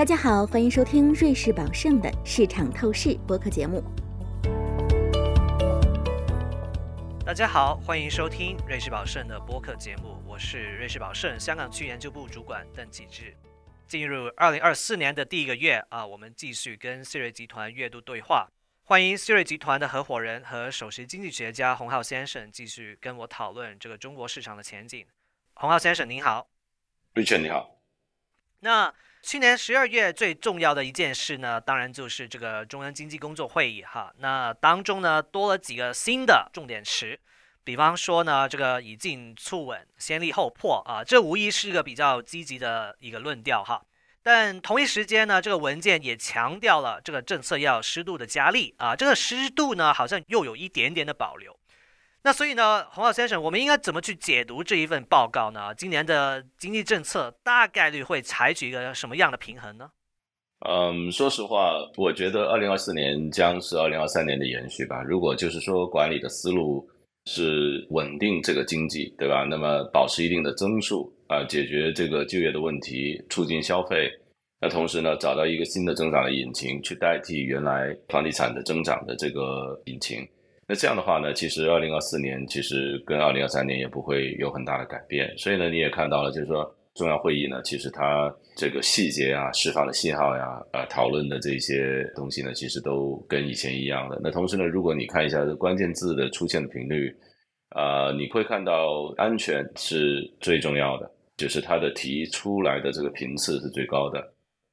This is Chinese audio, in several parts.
大家好，欢迎收听瑞士宝盛的市场透视播客节目。大家好，欢迎收听瑞士宝盛的播客节目，我是瑞士宝盛香港区研究部主管邓启志。进入二零二四年的第一个月啊，我们继续跟思瑞集团月度对话。欢迎思瑞集团的合伙人和首席经济学家洪浩先生继续跟我讨论这个中国市场的前景。洪浩先生您好，Richard 你好。那去年十二月最重要的一件事呢，当然就是这个中央经济工作会议哈。那当中呢多了几个新的重点词，比方说呢这个以进促稳，先立后破啊，这无疑是一个比较积极的一个论调哈。但同一时间呢，这个文件也强调了这个政策要适度的加力啊，这个适度呢好像又有一点点的保留。那所以呢，洪浩先生，我们应该怎么去解读这一份报告呢？今年的经济政策大概率会采取一个什么样的平衡呢？嗯，说实话，我觉得二零二四年将是二零二三年的延续吧。如果就是说管理的思路是稳定这个经济，对吧？那么保持一定的增速啊，解决这个就业的问题，促进消费，那同时呢，找到一个新的增长的引擎，去代替原来房地产的增长的这个引擎。那这样的话呢，其实二零二四年其实跟二零二三年也不会有很大的改变。所以呢，你也看到了，就是说中央会议呢，其实它这个细节啊、释放的信号呀、呃讨论的这些东西呢，其实都跟以前一样的。那同时呢，如果你看一下关键字的出现的频率，啊，你会看到安全是最重要的，就是它的提出来的这个频次是最高的，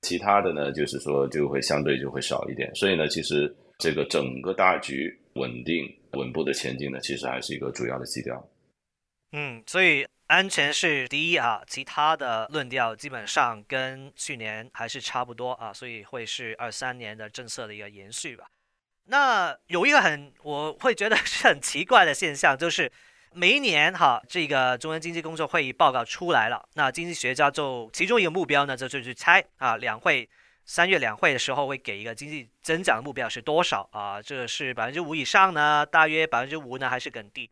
其他的呢，就是说就会相对就会少一点。所以呢，其实这个整个大局。稳定稳步的前进呢，其实还是一个主要的基调。嗯，所以安全是第一啊，其他的论调基本上跟去年还是差不多啊，所以会是二三年的政策的一个延续吧。那有一个很我会觉得是很奇怪的现象，就是每一年哈，这个中央经济工作会议报告出来了，那经济学家就其中一个目标呢，就就去猜啊，两会。三月两会的时候会给一个经济增长的目标是多少啊？这是百分之五以上呢，大约百分之五呢，还是更低？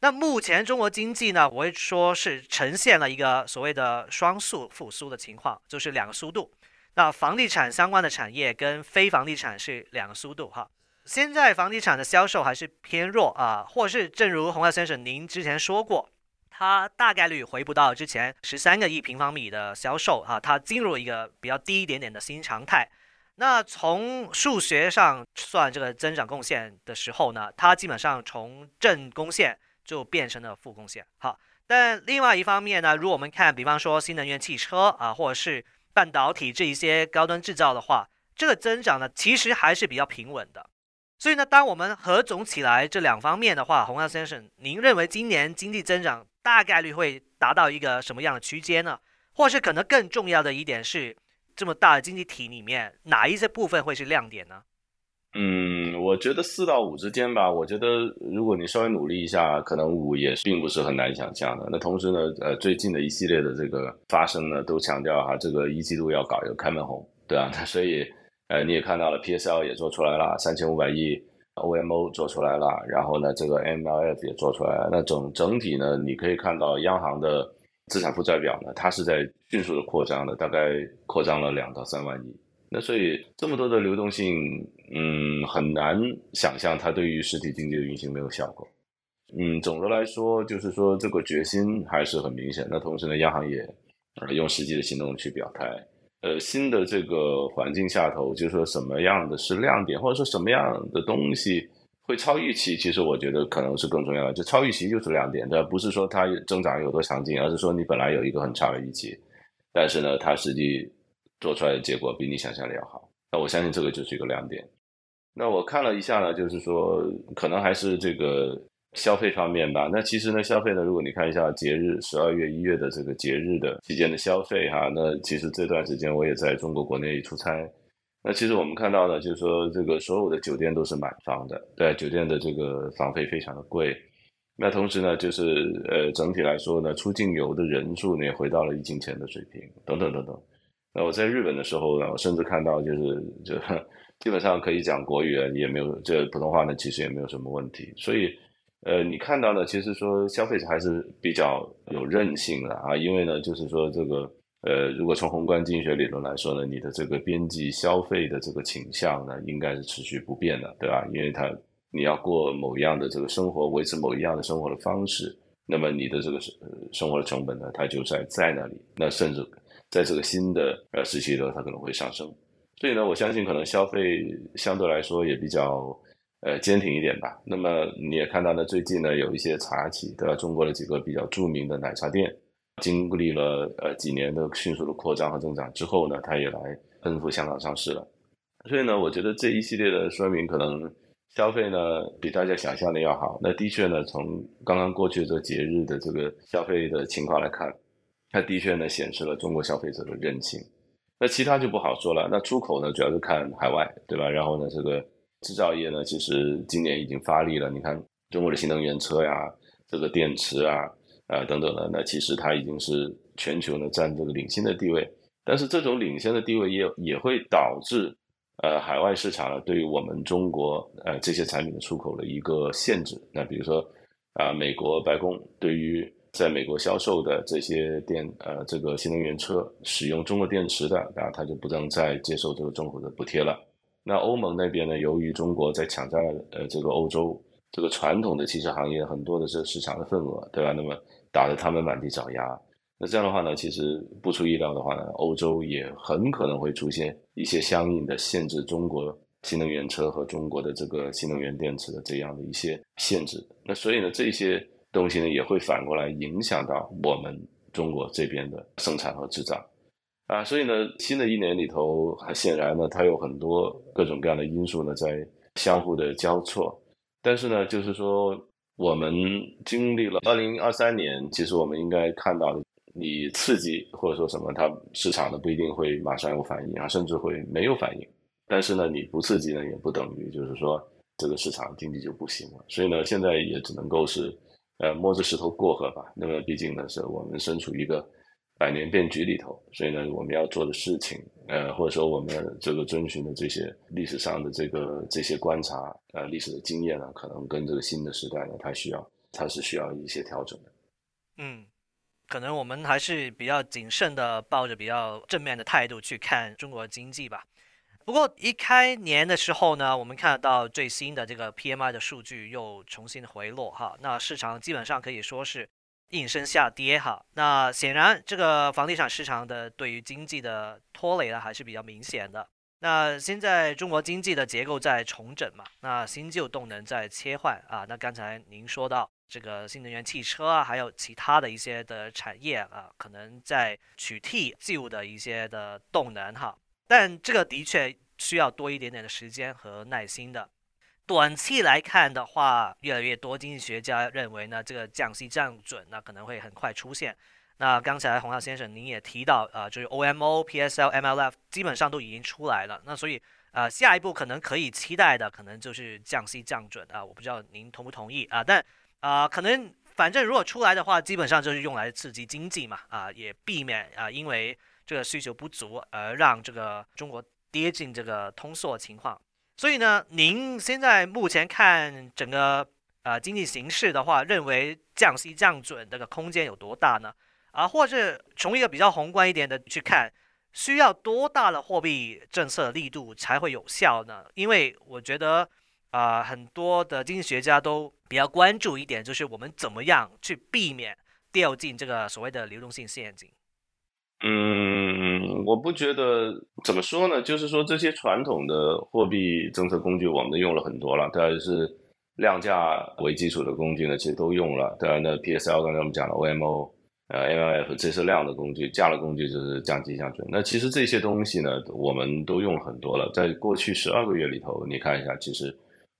那目前中国经济呢，我会说是呈现了一个所谓的双速复苏的情况，就是两个速度。那房地产相关的产业跟非房地产是两个速度哈。现在房地产的销售还是偏弱啊，或是正如洪耀先生您之前说过。它大概率回不到之前十三个亿平方米的销售啊，它进入一个比较低一点点的新常态。那从数学上算这个增长贡献的时候呢，它基本上从正贡献就变成了负贡献。好，但另外一方面呢，如果我们看，比方说新能源汽车啊，或者是半导体这一些高端制造的话，这个增长呢其实还是比较平稳的。所以呢，当我们合总起来这两方面的话，洪耀先生，您认为今年经济增长？大概率会达到一个什么样的区间呢？或是可能更重要的一点是，这么大的经济体里面，哪一些部分会是亮点呢？嗯，我觉得四到五之间吧。我觉得如果你稍微努力一下，可能五也并不是很难想象的。那同时呢，呃，最近的一系列的这个发生呢，都强调哈，这个一季度要搞一个开门红，对啊，那所以呃，你也看到了，P S L 也做出来了，三千五百亿。OMO 做出来了，然后呢，这个 MLF 也做出来了。那整整体呢，你可以看到央行的资产负债表呢，它是在迅速的扩张的，大概扩张了两到三万亿。那所以这么多的流动性，嗯，很难想象它对于实体经济的运行没有效果。嗯，总的来说，就是说这个决心还是很明显。那同时呢，央行也用实际的行动去表态。呃，新的这个环境下头，就是说什么样的是亮点，或者说什么样的东西会超预期？其实我觉得可能是更重要的。就超预期就是亮点，这不是说它增长有多强劲，而是说你本来有一个很差的预期，但是呢，它实际做出来的结果比你想象的要好。那我相信这个就是一个亮点。那我看了一下呢，就是说可能还是这个。消费方面吧，那其实呢，消费呢，如果你看一下节日十二月、一月的这个节日的期间的消费哈，那其实这段时间我也在中国国内出差，那其实我们看到呢，就是说这个所有的酒店都是满房的，对，酒店的这个房费非常的贵，那同时呢，就是呃整体来说呢，出境游的人数呢也回到了疫情前的水平，等等等等。那我在日本的时候呢，我甚至看到就是就 基本上可以讲国语也没有，这普通话呢其实也没有什么问题，所以。呃，你看到呢，其实说消费者还是比较有韧性的啊，因为呢，就是说这个呃，如果从宏观经济学理论来说呢，你的这个边际消费的这个倾向呢，应该是持续不变的，对吧？因为它你要过某一样的这个生活，维持某一样的生活的方式，那么你的这个生生活的成本呢，它就在在那里。那甚至在这个新的呃时期呢，它可能会上升。所以呢，我相信可能消费相对来说也比较呃坚挺一点吧。那么你也看到呢，最近呢有一些茶企，对吧？中国的几个比较著名的奶茶店。经历了呃几年的迅速的扩张和增长之后呢，它也来奔赴香港上市了。所以呢，我觉得这一系列的说明，可能消费呢比大家想象的要好。那的确呢，从刚刚过去这节日的这个消费的情况来看，它的确呢显示了中国消费者的韧性。那其他就不好说了。那出口呢，主要是看海外，对吧？然后呢，这个制造业呢，其实今年已经发力了。你看中国的新能源车呀，这个电池啊。啊，等等的，那其实它已经是全球呢占这个领先的地位，但是这种领先的地位也也会导致，呃，海外市场呢对于我们中国呃这些产品的出口的一个限制。那比如说啊，美国白宫对于在美国销售的这些电呃这个新能源车使用中国电池的啊，它就不能再接受这个政府的补贴了。那欧盟那边呢，由于中国在抢占呃这个欧洲这个传统的汽车行业很多的这个市场的份额，对吧？那么打得他们满地找牙，那这样的话呢，其实不出意料的话呢，欧洲也很可能会出现一些相应的限制中国新能源车和中国的这个新能源电池的这样的一些限制。那所以呢，这些东西呢也会反过来影响到我们中国这边的生产和制造啊。所以呢，新的一年里头，显然呢，它有很多各种各样的因素呢在相互的交错，但是呢，就是说。我们经历了二零二三年，其实我们应该看到，你刺激或者说什么，它市场呢不一定会马上有反应啊，甚至会没有反应。但是呢，你不刺激呢，也不等于就是说这个市场经济就不行了。所以呢，现在也只能够是，呃，摸着石头过河吧。那么毕竟呢，是我们身处一个。百年变局里头，所以呢，我们要做的事情，呃，或者说我们这个遵循的这些历史上的这个这些观察，呃，历史的经验呢，可能跟这个新的时代呢，它需要，它是需要一些调整的。嗯，可能我们还是比较谨慎的，抱着比较正面的态度去看中国经济吧。不过一开年的时候呢，我们看到最新的这个 PMI 的数据又重新回落哈，那市场基本上可以说是。应声下跌哈，那显然这个房地产市场的对于经济的拖累呢还是比较明显的。那现在中国经济的结构在重整嘛，那新旧动能在切换啊。那刚才您说到这个新能源汽车啊，还有其他的一些的产业啊，可能在取替旧的一些的动能哈，但这个的确需要多一点点的时间和耐心的。短期来看的话，越来越多经济学家认为呢，这个降息降准呢可能会很快出现。那刚才洪浩先生您也提到，呃，就是 OMO、PSL、MLF 基本上都已经出来了。那所以，呃，下一步可能可以期待的，可能就是降息降准啊。我不知道您同不同意啊？但啊，可能反正如果出来的话，基本上就是用来刺激经济嘛，啊，也避免啊因为这个需求不足而让这个中国跌进这个通缩情况。所以呢，您现在目前看整个呃经济形势的话，认为降息降准这个空间有多大呢？啊，或者从一个比较宏观一点的去看，需要多大的货币政策力度才会有效呢？因为我觉得啊，很多的经济学家都比较关注一点，就是我们怎么样去避免掉进这个所谓的流动性陷阱。嗯，我不觉得怎么说呢？就是说这些传统的货币政策工具，我们都用了很多了，当然是量价为基础的工具呢，其实都用了。当然，那 P S L 刚才我们讲了 O M O，呃 M L F 这是量的工具，价的工具就是降息降准。那其实这些东西呢，我们都用了很多了。在过去十二个月里头，你看一下，其实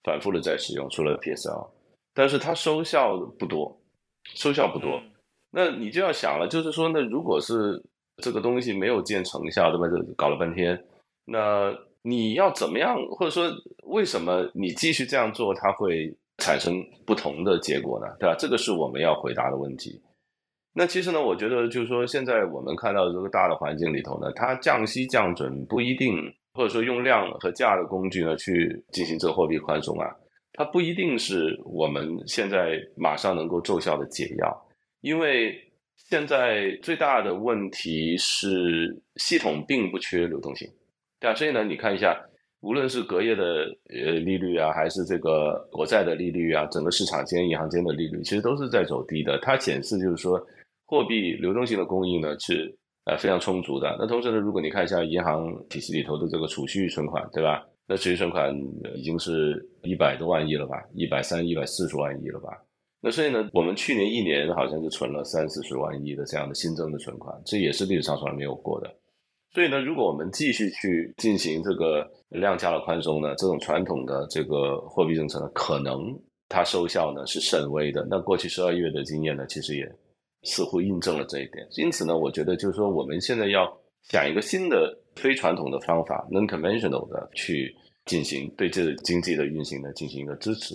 反复的在使用，除了 P S L，但是它收效不多，收效不多。那你就要想了，就是说，那如果是这个东西没有见成效，对吧？就搞了半天，那你要怎么样，或者说为什么你继续这样做，它会产生不同的结果呢？对吧？这个是我们要回答的问题。那其实呢，我觉得就是说，现在我们看到这个大的环境里头呢，它降息降准不一定，或者说用量和价的工具呢去进行这个货币宽松啊，它不一定是我们现在马上能够奏效的解药，因为。现在最大的问题是系统并不缺流动性，对啊，所以呢，你看一下，无论是隔夜的呃利率啊，还是这个国债的利率啊，整个市场间、银行间的利率，其实都是在走低的。它显示就是说，货币流动性的供应呢是呃非常充足的。那同时呢，如果你看一下银行体系里头的这个储蓄存款，对吧？那储蓄存款已经是一百多万亿了吧，一百三、一百四十万亿了吧？那所以呢，我们去年一年好像就存了三四十万亿的这样的新增的存款，这也是历史上从来没有过的。所以呢，如果我们继续去进行这个量价的宽松呢，这种传统的这个货币政策呢，可能它收效呢是甚微的。那过去十二月的经验呢，其实也似乎印证了这一点。因此呢，我觉得就是说，我们现在要想一个新的。非传统的方法，non-conventional 的去进行对这个经济的运行呢进行一个支持。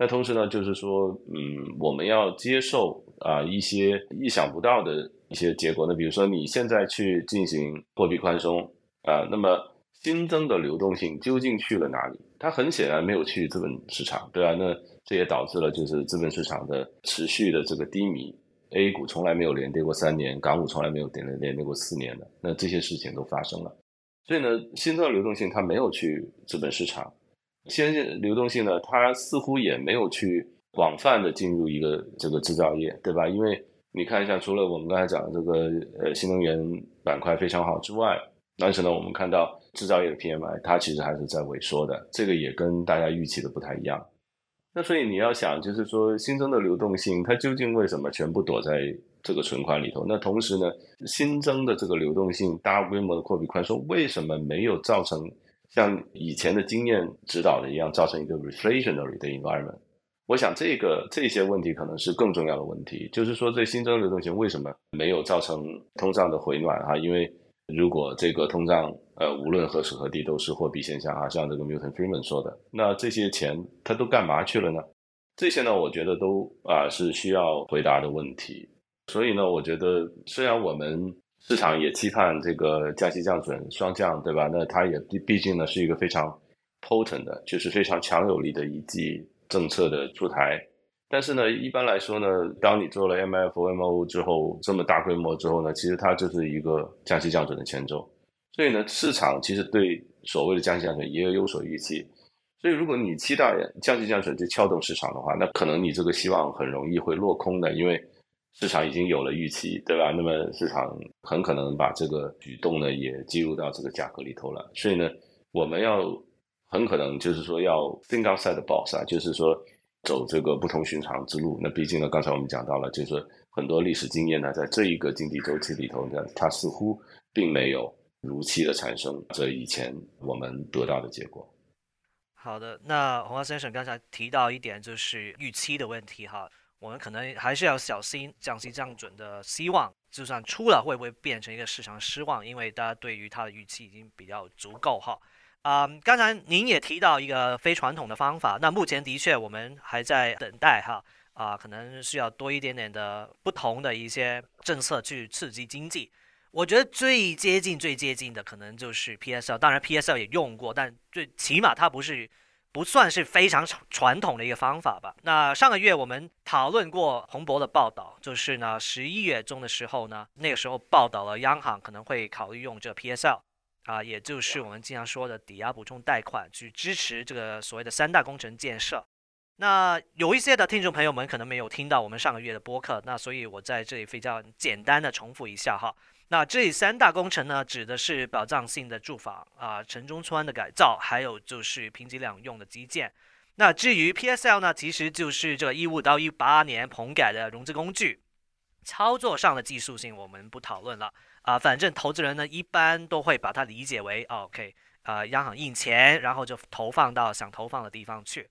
那同时呢，就是说，嗯，我们要接受啊一些意想不到的一些结果。那比如说，你现在去进行货币宽松啊，那么新增的流动性究竟去了哪里？它很显然没有去资本市场，对吧？那这也导致了就是资本市场的持续的这个低迷。A 股从来没有连跌过三年，港股从来没有连连跌过四年的，那这些事情都发生了，所以呢，新增的流动性它没有去资本市场，新流动性呢，它似乎也没有去广泛的进入一个这个制造业，对吧？因为你看一下，除了我们刚才讲的这个呃新能源板块非常好之外，但是呢，我们看到制造业的 PMI 它其实还是在萎缩的，这个也跟大家预期的不太一样。那所以你要想，就是说新增的流动性，它究竟为什么全部躲在这个存款里头？那同时呢，新增的这个流动性、大规模的货币宽松，为什么没有造成像以前的经验指导的一样，造成一个 reflationary 的 environment？我想这个这些问题可能是更重要的问题，就是说这新增流动性为什么没有造成通胀的回暖？哈，因为如果这个通胀，呃，无论何时何地都是货币现象啊，像这个 Milton Friedman 说的，那这些钱它都干嘛去了呢？这些呢，我觉得都啊是需要回答的问题。所以呢，我觉得虽然我们市场也期盼这个降息降准双降，对吧？那它也毕毕竟呢是一个非常 potent 的，就是非常强有力的一剂政策的出台。但是呢，一般来说呢，当你做了 MFO、MO 之后，这么大规模之后呢，其实它就是一个降息降准的前奏。所以呢，市场其实对所谓的降息降准也有所预期。所以，如果你期待降息降准去撬动市场的话，那可能你这个希望很容易会落空的，因为市场已经有了预期，对吧？那么市场很可能把这个举动呢也计入到这个价格里头了。所以呢，我们要很可能就是说要 think outside the box 啊，就是说走这个不同寻常之路。那毕竟呢，刚才我们讲到了，就是很多历史经验呢，在这一个经济周期里头呢，它似乎并没有。如期的产生，这以前我们得到的结果。好的，那洪华先生刚才提到一点，就是预期的问题哈，我们可能还是要小心降息降准的希望，就算出了，会不会变成一个市场失望？因为大家对于它的预期已经比较足够哈。啊，刚才您也提到一个非传统的方法，那目前的确我们还在等待哈，啊，可能需要多一点点的不同的一些政策去刺激经济。我觉得最接近、最接近的可能就是 PSL，当然 PSL 也用过，但最起码它不是不算是非常传统的一个方法吧。那上个月我们讨论过洪博的报道，就是呢十一月中的时候呢，那个时候报道了央行可能会考虑用这 PSL，啊，也就是我们经常说的抵押补充贷款去支持这个所谓的三大工程建设。那有一些的听众朋友们可能没有听到我们上个月的播客，那所以我在这里非常简单的重复一下哈。那这三大工程呢，指的是保障性的住房啊、城中村的改造，还有就是平级两用的基建。那至于 PSL 呢，其实就是这个一五到一八年棚改的融资工具。操作上的技术性我们不讨论了啊，反正投资人呢一般都会把它理解为 OK 啊，央行印钱，然后就投放到想投放的地方去。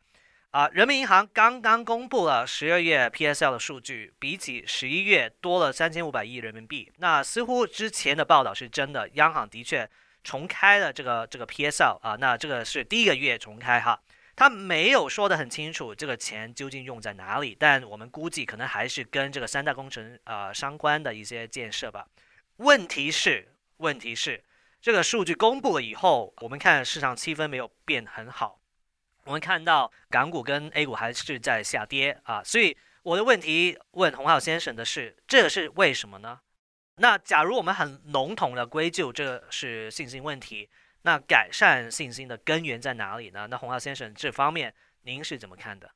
啊，人民银行刚刚公布了十二月 PSL 的数据，比起十一月多了三千五百亿人民币。那似乎之前的报道是真的，央行的确重开了这个这个 PSL 啊，那这个是第一个月重开哈，他没有说的很清楚这个钱究竟用在哪里，但我们估计可能还是跟这个三大工程啊相关的一些建设吧。问题是，问题是这个数据公布了以后，我们看市场气氛没有变很好。我们看到港股跟 A 股还是在下跌啊，所以我的问题问洪浩先生的是，这是为什么呢？那假如我们很笼统的归咎这是信心问题，那改善信心的根源在哪里呢？那洪浩先生这方面您是怎么看的？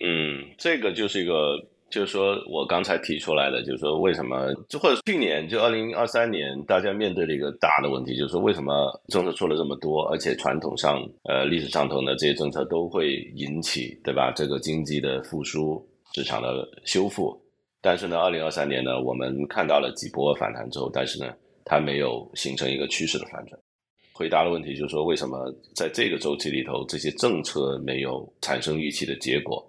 嗯，这个就是一个，就是说我刚才提出来的，就是说为什么，就或者去年就二零二三年，大家面对的一个大的问题，就是说为什么政策出了这么多，而且传统上呃历史上头呢这些政策都会引起对吧这个经济的复苏、市场的修复。但是呢，二零二三年呢，我们看到了几波反弹之后，但是呢，它没有形成一个趋势的反转。回答的问题就是说，为什么在这个周期里头，这些政策没有产生预期的结果？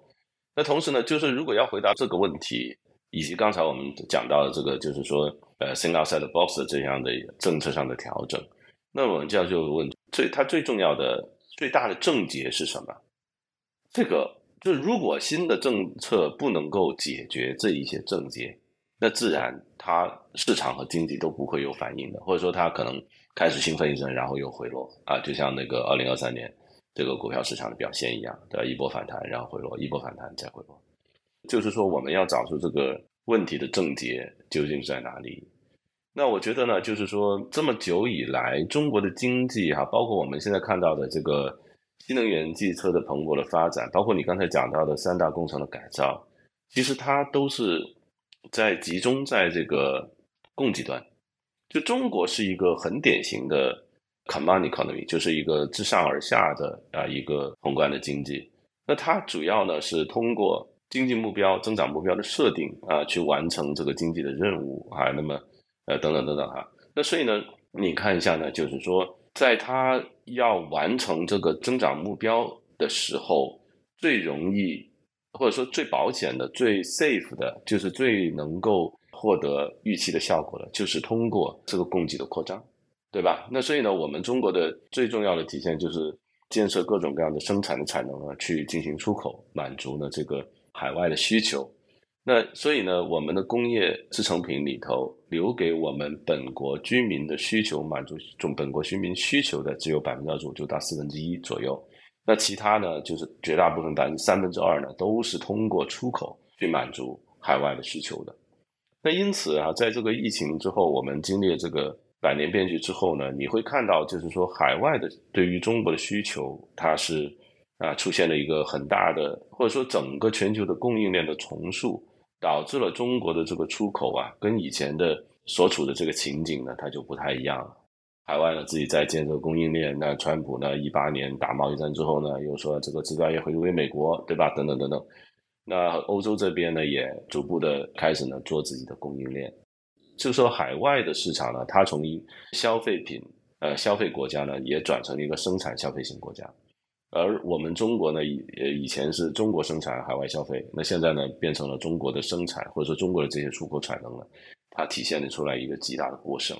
那同时呢，就是如果要回答这个问题，以及刚才我们讲到的这个，就是说，呃，think outside the box 的这样的政策上的调整，那我们就要就问，最它最重要的、最大的症结是什么？这个。就如果新的政策不能够解决这一些症结，那自然它市场和经济都不会有反应的，或者说它可能开始兴奋一阵，然后又回落啊，就像那个二零二三年这个股票市场的表现一样，对吧？一波反弹，然后回落，一波反弹再回落。就是说，我们要找出这个问题的症结究竟在哪里。那我觉得呢，就是说这么久以来，中国的经济哈，包括我们现在看到的这个。新能源汽车的蓬勃的发展，包括你刚才讲到的三大工程的改造，其实它都是在集中在这个供给端。就中国是一个很典型的 command economy，就是一个自上而下的啊一个宏观的经济。那它主要呢是通过经济目标、增长目标的设定啊，去完成这个经济的任务啊。那么呃等等等等哈。那所以呢，你看一下呢，就是说在它。要完成这个增长目标的时候，最容易或者说最保险的、最 safe 的，就是最能够获得预期的效果的，就是通过这个供给的扩张，对吧？那所以呢，我们中国的最重要的体现就是建设各种各样的生产的产能啊，去进行出口，满足呢这个海外的需求。那所以呢，我们的工业制成品里头留给我们本国居民的需求满足中本国居民需求的只有百分之二十五，就到四分之一左右。那其他呢，就是绝大部分百分之三分之二呢，都是通过出口去满足海外的需求的。那因此啊，在这个疫情之后，我们经历这个百年变局之后呢，你会看到，就是说海外的对于中国的需求，它是啊出现了一个很大的，或者说整个全球的供应链的重塑。导致了中国的这个出口啊，跟以前的所处的这个情景呢，它就不太一样了。海外呢自己在建设供应链，那川普呢一八年打贸易战之后呢，又说这个制造业回归美国，对吧？等等等等。那欧洲这边呢，也逐步的开始呢做自己的供应链。就说海外的市场呢，它从一消费品呃消费国家呢，也转成了一个生产消费型国家。而我们中国呢，以呃以前是中国生产海外消费，那现在呢变成了中国的生产，或者说中国的这些出口产能呢，它体现了出来一个极大的过剩。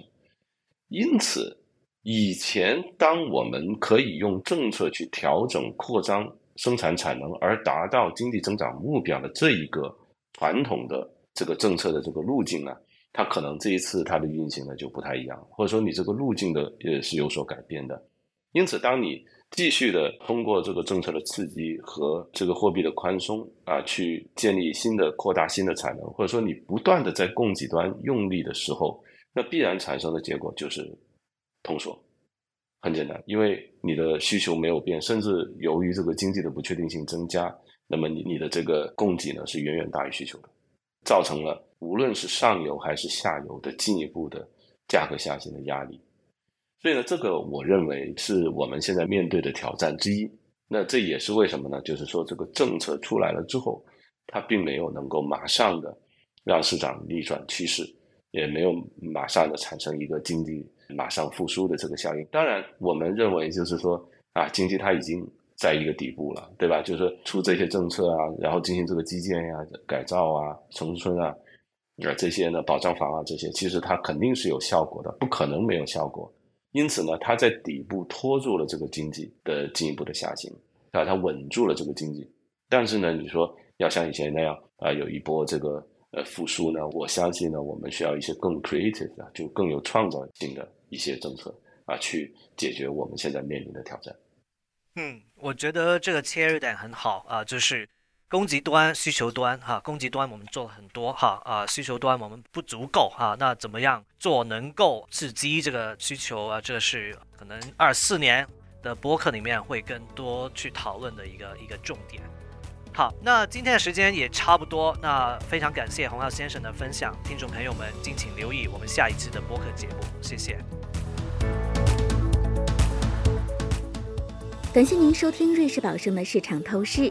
因此，以前当我们可以用政策去调整扩张生产产能而达到经济增长目标的这一个传统的这个政策的这个路径呢，它可能这一次它的运行呢就不太一样，或者说你这个路径的也是有所改变的。因此，当你继续的通过这个政策的刺激和这个货币的宽松啊，去建立新的、扩大新的产能，或者说你不断的在供给端用力的时候，那必然产生的结果就是通缩。很简单，因为你的需求没有变，甚至由于这个经济的不确定性增加，那么你你的这个供给呢是远远大于需求的，造成了无论是上游还是下游的进一步的价格下行的压力。所以呢，这个我认为是我们现在面对的挑战之一。那这也是为什么呢？就是说，这个政策出来了之后，它并没有能够马上的让市场逆转趋势，也没有马上的产生一个经济马上复苏的这个效应。当然，我们认为就是说啊，经济它已经在一个底部了，对吧？就是出这些政策啊，然后进行这个基建呀、改造啊、城村啊，啊这些呢，保障房啊这些，其实它肯定是有效果的，不可能没有效果。因此呢，它在底部拖住了这个经济的进一步的下行，啊，它稳住了这个经济。但是呢，你说要像以前那样啊，有一波这个呃复苏呢，我相信呢，我们需要一些更 creative 的，就更有创造性的一些政策啊，去解决我们现在面临的挑战。嗯，我觉得这个切入点很好啊，就是供给端、需求端哈，供给端我们做了很多哈啊，需求端我们不足够哈，那怎么样做能够刺激这个需求啊？这个是可能二四年的播客里面会更多去讨论的一个一个重点。好，那今天的时间也差不多，那非常感谢洪浩先生的分享，听众朋友们敬请留意我们下一期的播客节目，谢谢。感谢您收听瑞士宝盛的市场透视。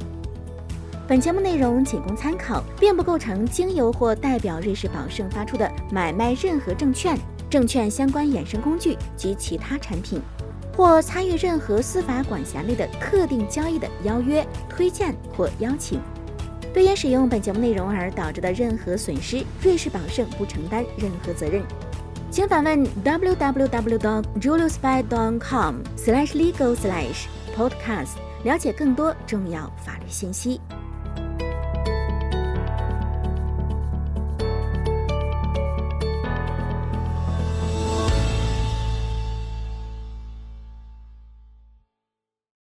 本节目内容仅供参考，并不构成经由或代表瑞士宝盛发出的买卖任何证券、证券相关衍生工具及其他产品，或参与任何司法管辖内的特定交易的邀约、推荐或邀请。对因使用本节目内容而导致的任何损失，瑞士宝盛不承担任何责任。请访问 www.juliusby.com/legal/podcast，了解更多重要法律信息。